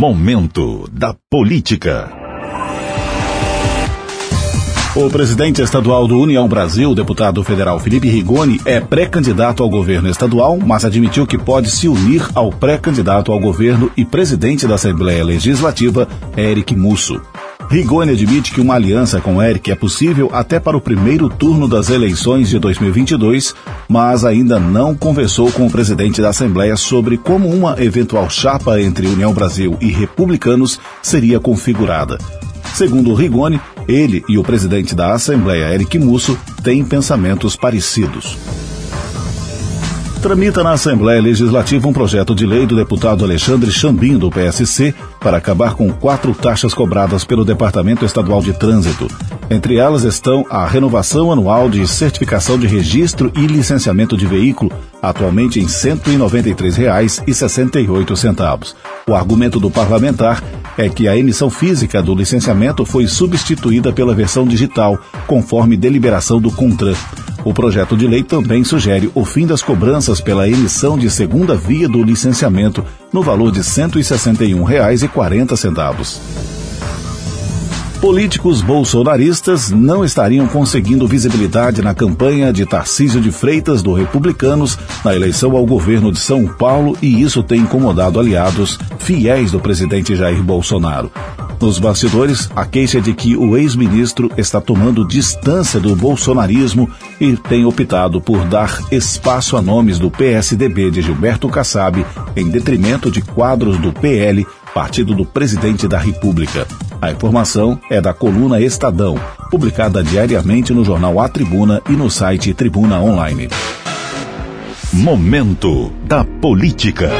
Momento da Política. O presidente estadual do União Brasil, deputado federal Felipe Rigoni, é pré-candidato ao governo estadual, mas admitiu que pode se unir ao pré-candidato ao governo e presidente da Assembleia Legislativa, Eric Musso. Rigoni admite que uma aliança com Eric é possível até para o primeiro turno das eleições de 2022, mas ainda não conversou com o presidente da Assembleia sobre como uma eventual chapa entre União Brasil e republicanos seria configurada. Segundo Rigoni, ele e o presidente da Assembleia, Eric Musso, têm pensamentos parecidos. Tramita na Assembleia Legislativa um projeto de lei do deputado Alexandre Chambim, do PSC, para acabar com quatro taxas cobradas pelo Departamento Estadual de Trânsito. Entre elas estão a renovação anual de certificação de registro e licenciamento de veículo, atualmente em R$ 193,68. O argumento do parlamentar é que a emissão física do licenciamento foi substituída pela versão digital, conforme deliberação do CONTRAN. O projeto de lei também sugere o fim das cobranças pela emissão de segunda via do licenciamento, no valor de R$ 161,40. Políticos bolsonaristas não estariam conseguindo visibilidade na campanha de Tarcísio de Freitas do Republicanos na eleição ao governo de São Paulo e isso tem incomodado aliados fiéis do presidente Jair Bolsonaro. Nos bastidores, a queixa é de que o ex-ministro está tomando distância do bolsonarismo e tem optado por dar espaço a nomes do PSDB de Gilberto Kassab em detrimento de quadros do PL, partido do presidente da República. A informação é da coluna Estadão, publicada diariamente no jornal A Tribuna e no site Tribuna Online. Momento da Política.